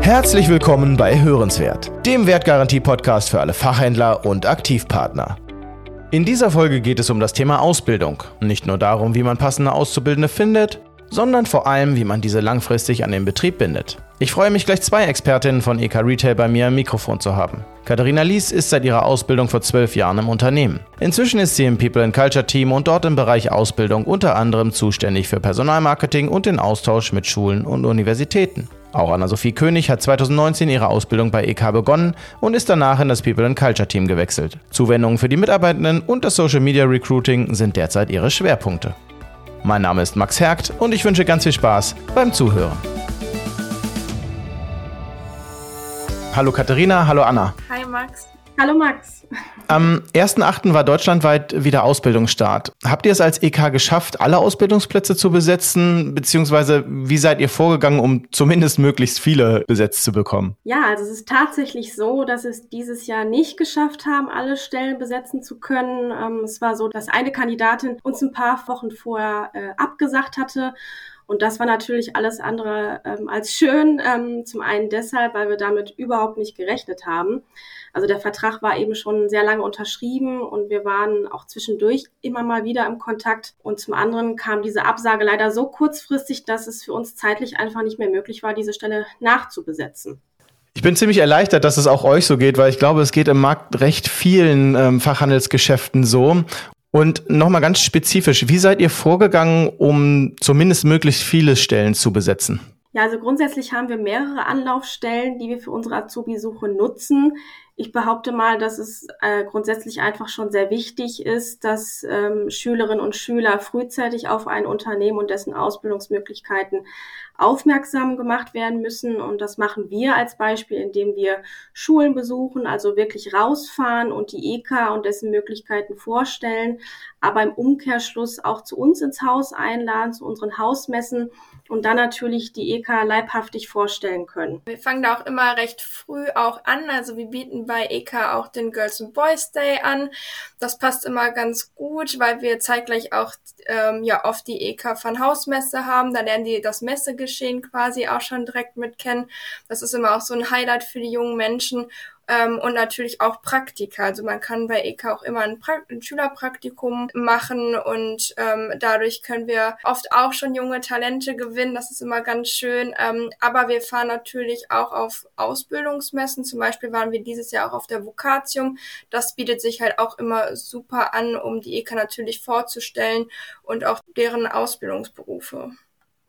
Herzlich willkommen bei Hörenswert, dem Wertgarantie-Podcast für alle Fachhändler und Aktivpartner. In dieser Folge geht es um das Thema Ausbildung. Nicht nur darum, wie man passende Auszubildende findet, sondern vor allem, wie man diese langfristig an den Betrieb bindet. Ich freue mich, gleich zwei Expertinnen von EK Retail bei mir im Mikrofon zu haben. Katharina Lies ist seit ihrer Ausbildung vor zwölf Jahren im Unternehmen. Inzwischen ist sie im People and Culture Team und dort im Bereich Ausbildung unter anderem zuständig für Personalmarketing und den Austausch mit Schulen und Universitäten. Auch Anna-Sophie König hat 2019 ihre Ausbildung bei EK begonnen und ist danach in das People and Culture Team gewechselt. Zuwendungen für die Mitarbeitenden und das Social Media Recruiting sind derzeit ihre Schwerpunkte. Mein Name ist Max Hergt und ich wünsche ganz viel Spaß beim Zuhören. Hallo Katharina, hallo Anna. Hi Max. Hallo Max. Am 1.8. war deutschlandweit wieder Ausbildungsstart. Habt ihr es als EK geschafft, alle Ausbildungsplätze zu besetzen? Beziehungsweise wie seid ihr vorgegangen, um zumindest möglichst viele besetzt zu bekommen? Ja, also es ist tatsächlich so, dass es dieses Jahr nicht geschafft haben, alle Stellen besetzen zu können. Ähm, es war so, dass eine Kandidatin uns ein paar Wochen vorher äh, abgesagt hatte. Und das war natürlich alles andere ähm, als schön. Ähm, zum einen deshalb, weil wir damit überhaupt nicht gerechnet haben. Also der Vertrag war eben schon sehr lange unterschrieben und wir waren auch zwischendurch immer mal wieder im Kontakt. Und zum anderen kam diese Absage leider so kurzfristig, dass es für uns zeitlich einfach nicht mehr möglich war, diese Stelle nachzubesetzen. Ich bin ziemlich erleichtert, dass es auch euch so geht, weil ich glaube, es geht im Markt recht vielen ähm, Fachhandelsgeschäften so. Und nochmal ganz spezifisch, wie seid ihr vorgegangen, um zumindest möglichst viele Stellen zu besetzen? Ja, also grundsätzlich haben wir mehrere Anlaufstellen, die wir für unsere Azubi-Suche nutzen. Ich behaupte mal, dass es äh, grundsätzlich einfach schon sehr wichtig ist, dass ähm, Schülerinnen und Schüler frühzeitig auf ein Unternehmen und dessen Ausbildungsmöglichkeiten aufmerksam gemacht werden müssen. Und das machen wir als Beispiel, indem wir Schulen besuchen, also wirklich rausfahren und die EK und dessen Möglichkeiten vorstellen, aber im Umkehrschluss auch zu uns ins Haus einladen, zu unseren Hausmessen und dann natürlich die EK leibhaftig vorstellen können. Wir fangen da auch immer recht früh auch an. Also wir bieten bei EK auch den Girls and Boys Day an. Das passt immer ganz gut, weil wir zeitgleich auch ähm, ja oft die EK von Hausmesse haben. Da lernen die das Messegeschehen quasi auch schon direkt mit kennen. Das ist immer auch so ein Highlight für die jungen Menschen ähm, und natürlich auch Praktika. Also man kann bei EK auch immer ein, pra ein Schülerpraktikum machen und ähm, dadurch können wir oft auch schon junge Talente gewinnen. Das ist immer ganz schön. Ähm, aber wir fahren natürlich auch auf Ausbildungsmessen. Zum Beispiel waren wir dieses Jahr auch auf der Vokatium. Das bietet sich halt auch immer super an, um die EK natürlich vorzustellen und auch deren Ausbildungsberufe.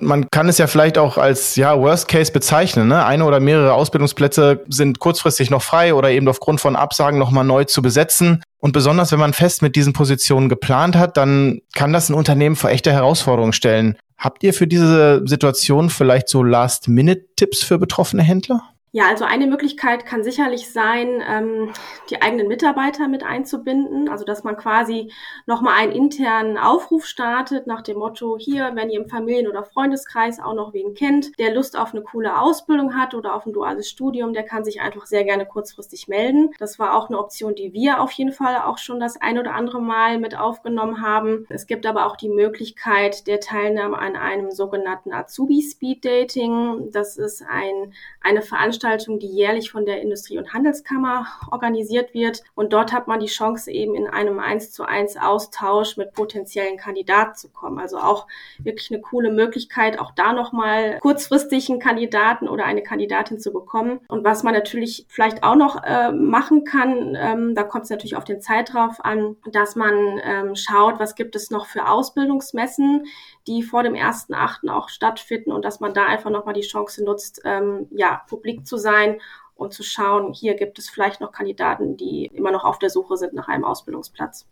Man kann es ja vielleicht auch als ja, Worst Case bezeichnen. Ne? Eine oder mehrere Ausbildungsplätze sind kurzfristig noch frei oder eben aufgrund von Absagen nochmal neu zu besetzen. Und besonders wenn man fest mit diesen Positionen geplant hat, dann kann das ein Unternehmen vor echte Herausforderungen stellen. Habt ihr für diese Situation vielleicht so Last-Minute-Tipps für betroffene Händler? Ja, also eine Möglichkeit kann sicherlich sein, ähm, die eigenen Mitarbeiter mit einzubinden. Also dass man quasi nochmal einen internen Aufruf startet nach dem Motto, hier, wenn ihr im Familien- oder Freundeskreis auch noch wen kennt, der Lust auf eine coole Ausbildung hat oder auf ein duales Studium, der kann sich einfach sehr gerne kurzfristig melden. Das war auch eine Option, die wir auf jeden Fall auch schon das ein oder andere Mal mit aufgenommen haben. Es gibt aber auch die Möglichkeit der Teilnahme an einem sogenannten Azubi Speed Dating. Das ist ein, eine Veranstaltung, Veranstaltung, die jährlich von der Industrie- und Handelskammer organisiert wird. Und dort hat man die Chance, eben in einem 1 zu 1 Austausch mit potenziellen Kandidaten zu kommen. Also auch wirklich eine coole Möglichkeit, auch da nochmal kurzfristig einen Kandidaten oder eine Kandidatin zu bekommen. Und was man natürlich vielleicht auch noch äh, machen kann, ähm, da kommt es natürlich auf den Zeitrauf an, dass man ähm, schaut, was gibt es noch für Ausbildungsmessen, die vor dem 1.8. auch stattfinden und dass man da einfach nochmal die Chance nutzt, ähm, ja, publik zu sein und zu schauen, hier gibt es vielleicht noch Kandidaten, die immer noch auf der Suche sind nach einem Ausbildungsplatz.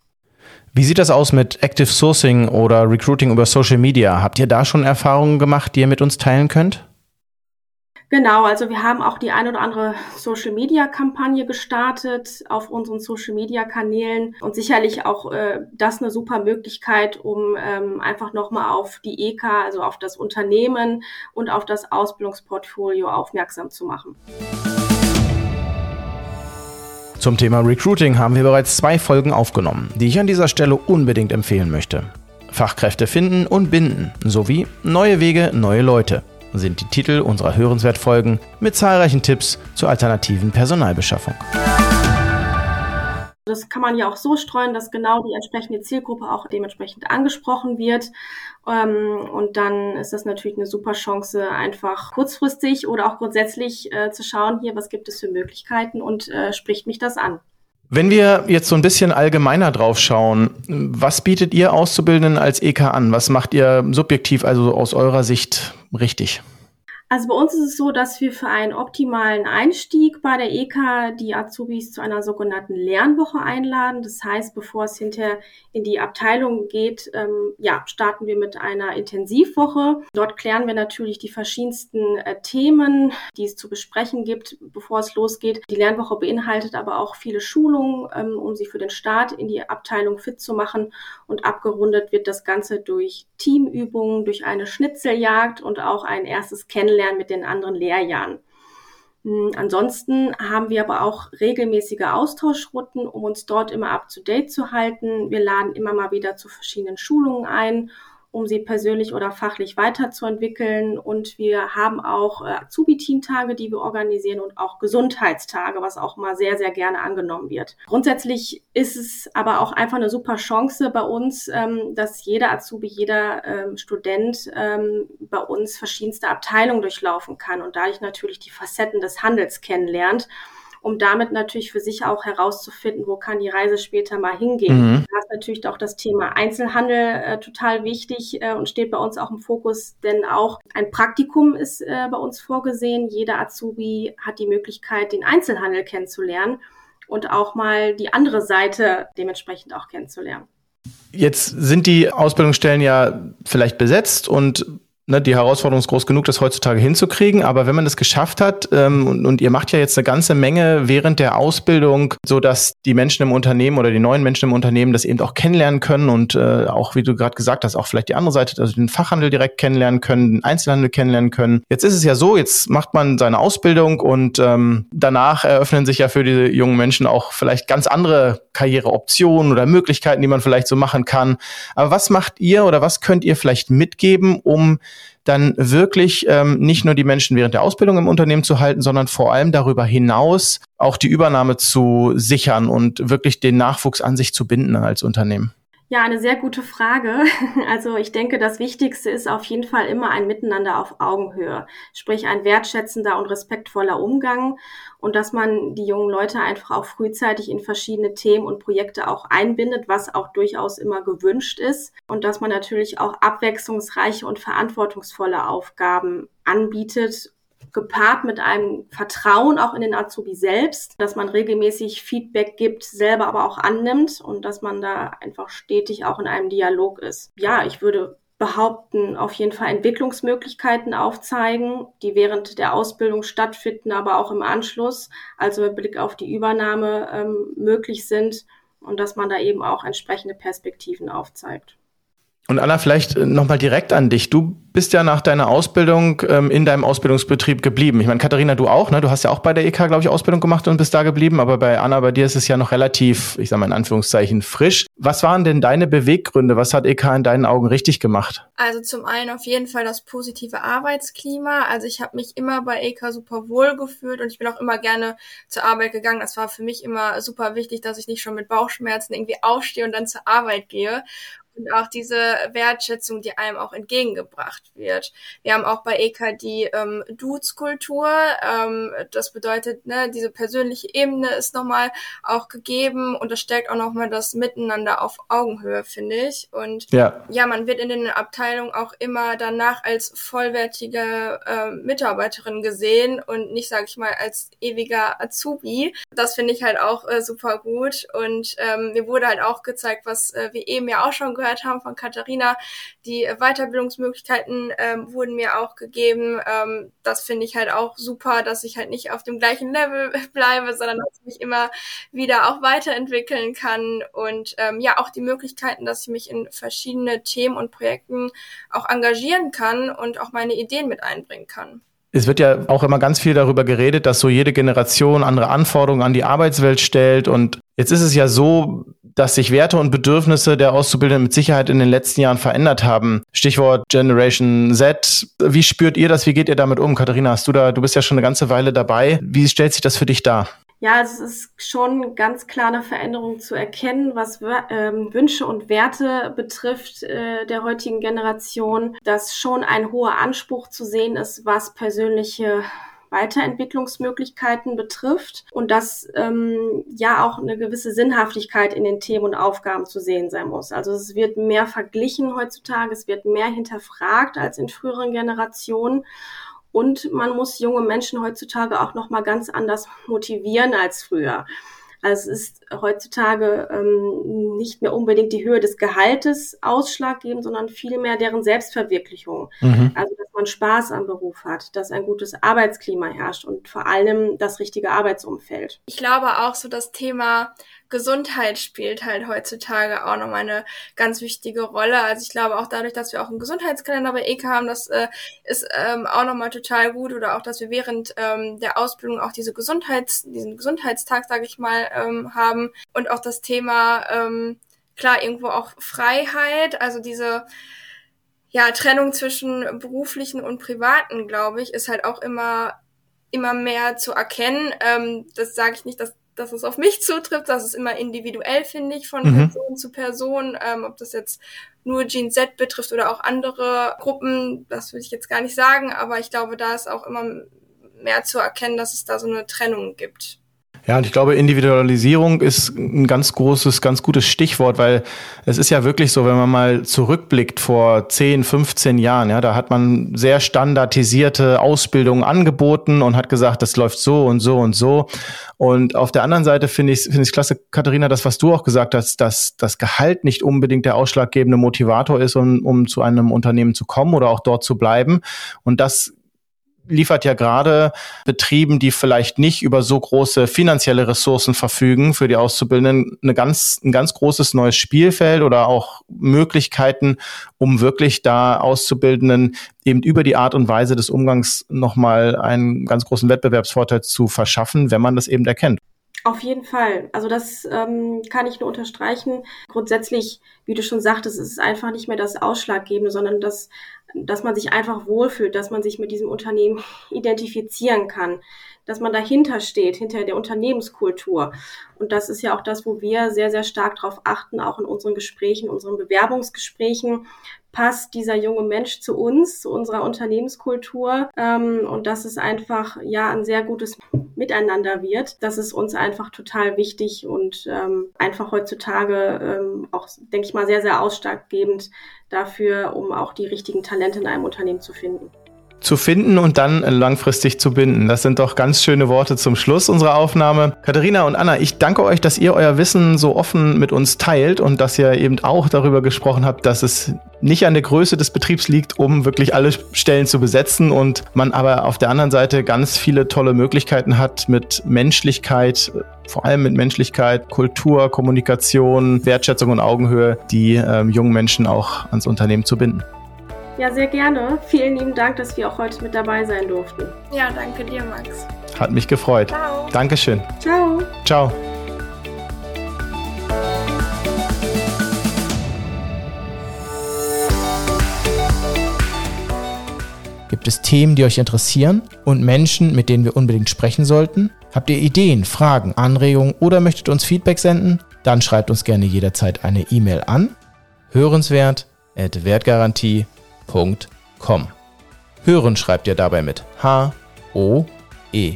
Wie sieht das aus mit Active Sourcing oder Recruiting über Social Media? Habt ihr da schon Erfahrungen gemacht, die ihr mit uns teilen könnt? Genau, also wir haben auch die ein oder andere Social Media Kampagne gestartet auf unseren Social Media Kanälen und sicherlich auch äh, das eine super Möglichkeit, um ähm, einfach nochmal auf die EK, also auf das Unternehmen und auf das Ausbildungsportfolio aufmerksam zu machen. Zum Thema Recruiting haben wir bereits zwei Folgen aufgenommen, die ich an dieser Stelle unbedingt empfehlen möchte. Fachkräfte finden und binden sowie neue Wege, neue Leute. Sind die Titel unserer Hörenswertfolgen mit zahlreichen Tipps zur alternativen Personalbeschaffung. Das kann man ja auch so streuen, dass genau die entsprechende Zielgruppe auch dementsprechend angesprochen wird. Ähm, und dann ist das natürlich eine super Chance, einfach kurzfristig oder auch grundsätzlich äh, zu schauen, hier, was gibt es für Möglichkeiten und äh, spricht mich das an. Wenn wir jetzt so ein bisschen allgemeiner drauf schauen, was bietet ihr Auszubildenden als EK an? Was macht ihr subjektiv, also aus eurer Sicht richtig? Also bei uns ist es so, dass wir für einen optimalen Einstieg bei der EK die Azubis zu einer sogenannten Lernwoche einladen. Das heißt, bevor es hinterher in die Abteilung geht, ähm, ja, starten wir mit einer Intensivwoche. Dort klären wir natürlich die verschiedensten äh, Themen, die es zu besprechen gibt, bevor es losgeht. Die Lernwoche beinhaltet aber auch viele Schulungen, ähm, um sie für den Start in die Abteilung fit zu machen. Und abgerundet wird das Ganze durch Teamübungen, durch eine Schnitzeljagd und auch ein erstes Kennenlernen Kennenlernen mit den anderen Lehrjahren. Hm, ansonsten haben wir aber auch regelmäßige Austauschrunden, um uns dort immer up-to-date zu halten. Wir laden immer mal wieder zu verschiedenen Schulungen ein um sie persönlich oder fachlich weiterzuentwickeln. Und wir haben auch äh, Azubi-Teamtage, die wir organisieren und auch Gesundheitstage, was auch mal sehr, sehr gerne angenommen wird. Grundsätzlich ist es aber auch einfach eine super Chance bei uns, ähm, dass jeder Azubi, jeder ähm, Student ähm, bei uns verschiedenste Abteilungen durchlaufen kann und dadurch natürlich die Facetten des Handels kennenlernt um damit natürlich für sich auch herauszufinden, wo kann die Reise später mal hingehen. Mhm. Da ist natürlich auch das Thema Einzelhandel äh, total wichtig äh, und steht bei uns auch im Fokus, denn auch ein Praktikum ist äh, bei uns vorgesehen. Jeder Azubi hat die Möglichkeit, den Einzelhandel kennenzulernen und auch mal die andere Seite dementsprechend auch kennenzulernen. Jetzt sind die Ausbildungsstellen ja vielleicht besetzt und ne, die Herausforderung ist groß genug, das heutzutage hinzukriegen. Aber wenn man das geschafft hat, ähm, und, und, ihr macht ja jetzt eine ganze Menge während der Ausbildung, so dass die Menschen im Unternehmen oder die neuen Menschen im Unternehmen das eben auch kennenlernen können und äh, auch, wie du gerade gesagt hast, auch vielleicht die andere Seite, also den Fachhandel direkt kennenlernen können, den Einzelhandel kennenlernen können. Jetzt ist es ja so, jetzt macht man seine Ausbildung und ähm, danach eröffnen sich ja für diese jungen Menschen auch vielleicht ganz andere Karriereoptionen oder Möglichkeiten, die man vielleicht so machen kann. Aber was macht ihr oder was könnt ihr vielleicht mitgeben, um dann wirklich ähm, nicht nur die Menschen während der Ausbildung im Unternehmen zu halten, sondern vor allem darüber hinaus auch die Übernahme zu sichern und wirklich den Nachwuchs an sich zu binden als Unternehmen? Ja, eine sehr gute Frage. Also ich denke, das Wichtigste ist auf jeden Fall immer ein Miteinander auf Augenhöhe, sprich ein wertschätzender und respektvoller Umgang und dass man die jungen Leute einfach auch frühzeitig in verschiedene Themen und Projekte auch einbindet, was auch durchaus immer gewünscht ist und dass man natürlich auch abwechslungsreiche und verantwortungsvolle Aufgaben anbietet gepaart mit einem Vertrauen auch in den Azubi selbst, dass man regelmäßig Feedback gibt, selber aber auch annimmt und dass man da einfach stetig auch in einem Dialog ist. Ja, ich würde behaupten, auf jeden Fall Entwicklungsmöglichkeiten aufzeigen, die während der Ausbildung stattfinden, aber auch im Anschluss, also mit Blick auf die Übernahme ähm, möglich sind und dass man da eben auch entsprechende Perspektiven aufzeigt. Und Anna, vielleicht äh, nochmal direkt an dich. Du bist ja nach deiner Ausbildung ähm, in deinem Ausbildungsbetrieb geblieben. Ich meine, Katharina, du auch, ne? Du hast ja auch bei der EK, glaube ich, Ausbildung gemacht und bist da geblieben. Aber bei Anna, bei dir ist es ja noch relativ, ich sage mal in Anführungszeichen, frisch. Was waren denn deine Beweggründe? Was hat EK in deinen Augen richtig gemacht? Also zum einen auf jeden Fall das positive Arbeitsklima. Also ich habe mich immer bei EK super wohl gefühlt und ich bin auch immer gerne zur Arbeit gegangen. Das war für mich immer super wichtig, dass ich nicht schon mit Bauchschmerzen irgendwie aufstehe und dann zur Arbeit gehe und auch diese Wertschätzung, die einem auch entgegengebracht wird. Wir haben auch bei EK die ähm, Dudes-Kultur. Ähm, das bedeutet, ne, diese persönliche Ebene ist nochmal auch gegeben und das stärkt auch nochmal das Miteinander auf Augenhöhe, finde ich. Und ja. ja, man wird in den Abteilungen auch immer danach als vollwertige äh, Mitarbeiterin gesehen und nicht, sage ich mal, als ewiger Azubi. Das finde ich halt auch äh, super gut. Und ähm, mir wurde halt auch gezeigt, was äh, wir eben ja auch schon gehört gehört haben von Katharina. Die Weiterbildungsmöglichkeiten ähm, wurden mir auch gegeben. Ähm, das finde ich halt auch super, dass ich halt nicht auf dem gleichen Level bleibe, sondern dass ich mich immer wieder auch weiterentwickeln kann und ähm, ja auch die Möglichkeiten, dass ich mich in verschiedene Themen und Projekten auch engagieren kann und auch meine Ideen mit einbringen kann. Es wird ja auch immer ganz viel darüber geredet, dass so jede Generation andere Anforderungen an die Arbeitswelt stellt. Und jetzt ist es ja so, dass sich Werte und Bedürfnisse der Auszubildenden mit Sicherheit in den letzten Jahren verändert haben. Stichwort Generation Z. Wie spürt ihr das? Wie geht ihr damit um? Katharina, hast du da, du bist ja schon eine ganze Weile dabei. Wie stellt sich das für dich dar? Ja, es ist schon ganz klar eine Veränderung zu erkennen, was ähm, Wünsche und Werte betrifft äh, der heutigen Generation, dass schon ein hoher Anspruch zu sehen ist, was persönliche Weiterentwicklungsmöglichkeiten betrifft und dass ähm, ja auch eine gewisse Sinnhaftigkeit in den Themen und Aufgaben zu sehen sein muss. Also es wird mehr verglichen heutzutage, es wird mehr hinterfragt als in früheren Generationen. Und man muss junge Menschen heutzutage auch noch mal ganz anders motivieren als früher. Also es ist heutzutage ähm, nicht mehr unbedingt die Höhe des Gehaltes ausschlaggebend, sondern vielmehr deren Selbstverwirklichung. Mhm. Also dass man Spaß am Beruf hat, dass ein gutes Arbeitsklima herrscht und vor allem das richtige Arbeitsumfeld. Ich glaube auch so das Thema Gesundheit spielt halt heutzutage auch noch eine ganz wichtige Rolle. Also ich glaube auch dadurch, dass wir auch einen Gesundheitskalender bei EK haben, das äh, ist ähm, auch nochmal total gut. Oder auch, dass wir während ähm, der Ausbildung auch diese Gesundheits, diesen Gesundheitstag, sage ich mal, ähm, haben. Und auch das Thema, ähm, klar, irgendwo auch Freiheit, also diese ja, Trennung zwischen beruflichen und privaten, glaube ich, ist halt auch immer immer mehr zu erkennen. Ähm, das sage ich nicht, dass dass es auf mich zutrifft. Das ist immer individuell, finde ich, von mhm. Person zu Person. Ähm, ob das jetzt nur Gene Z betrifft oder auch andere Gruppen, das würde ich jetzt gar nicht sagen. Aber ich glaube, da ist auch immer mehr zu erkennen, dass es da so eine Trennung gibt. Ja, und ich glaube, Individualisierung ist ein ganz großes, ganz gutes Stichwort, weil es ist ja wirklich so, wenn man mal zurückblickt vor 10, 15 Jahren, ja, da hat man sehr standardisierte Ausbildungen angeboten und hat gesagt, das läuft so und so und so. Und auf der anderen Seite finde ich finde ich klasse, Katharina, das, was du auch gesagt hast, dass das Gehalt nicht unbedingt der ausschlaggebende Motivator ist, um, um zu einem Unternehmen zu kommen oder auch dort zu bleiben. Und das liefert ja gerade Betrieben, die vielleicht nicht über so große finanzielle Ressourcen verfügen für die Auszubildenden, eine ganz, ein ganz großes neues Spielfeld oder auch Möglichkeiten, um wirklich da Auszubildenden eben über die Art und Weise des Umgangs nochmal einen ganz großen Wettbewerbsvorteil zu verschaffen, wenn man das eben erkennt. Auf jeden Fall. Also das ähm, kann ich nur unterstreichen. Grundsätzlich, wie du schon sagtest, ist es einfach nicht mehr das Ausschlaggebende, sondern das dass man sich einfach wohlfühlt, dass man sich mit diesem Unternehmen identifizieren kann, dass man dahinter steht, hinter der Unternehmenskultur. Und das ist ja auch das, wo wir sehr, sehr stark darauf achten, auch in unseren Gesprächen, unseren Bewerbungsgesprächen, passt dieser junge Mensch zu uns, zu unserer Unternehmenskultur ähm, und dass es einfach ja ein sehr gutes Miteinander wird. Das ist uns einfach total wichtig und ähm, einfach heutzutage ähm, auch, denke ich mal, sehr, sehr ausschlaggebend dafür, um auch die richtigen Talente in einem Unternehmen zu finden zu finden und dann langfristig zu binden. Das sind doch ganz schöne Worte zum Schluss unserer Aufnahme. Katharina und Anna, ich danke euch, dass ihr euer Wissen so offen mit uns teilt und dass ihr eben auch darüber gesprochen habt, dass es nicht an der Größe des Betriebs liegt, um wirklich alle Stellen zu besetzen und man aber auf der anderen Seite ganz viele tolle Möglichkeiten hat mit Menschlichkeit, vor allem mit Menschlichkeit, Kultur, Kommunikation, Wertschätzung und Augenhöhe, die ähm, jungen Menschen auch ans Unternehmen zu binden. Ja, sehr gerne. Vielen lieben Dank, dass wir auch heute mit dabei sein durften. Ja, danke dir, Max. Hat mich gefreut. Ciao. Dankeschön. Ciao. Ciao. Gibt es Themen, die euch interessieren und Menschen, mit denen wir unbedingt sprechen sollten? Habt ihr Ideen, Fragen, Anregungen oder möchtet uns Feedback senden? Dann schreibt uns gerne jederzeit eine E-Mail an hörenswert@wertgarantie www.hören.com. Hören schreibt ihr dabei mit H-O-E.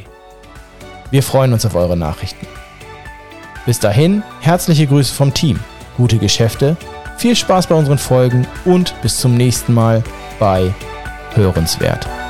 Wir freuen uns auf eure Nachrichten. Bis dahin, herzliche Grüße vom Team, gute Geschäfte, viel Spaß bei unseren Folgen und bis zum nächsten Mal bei Hörenswert.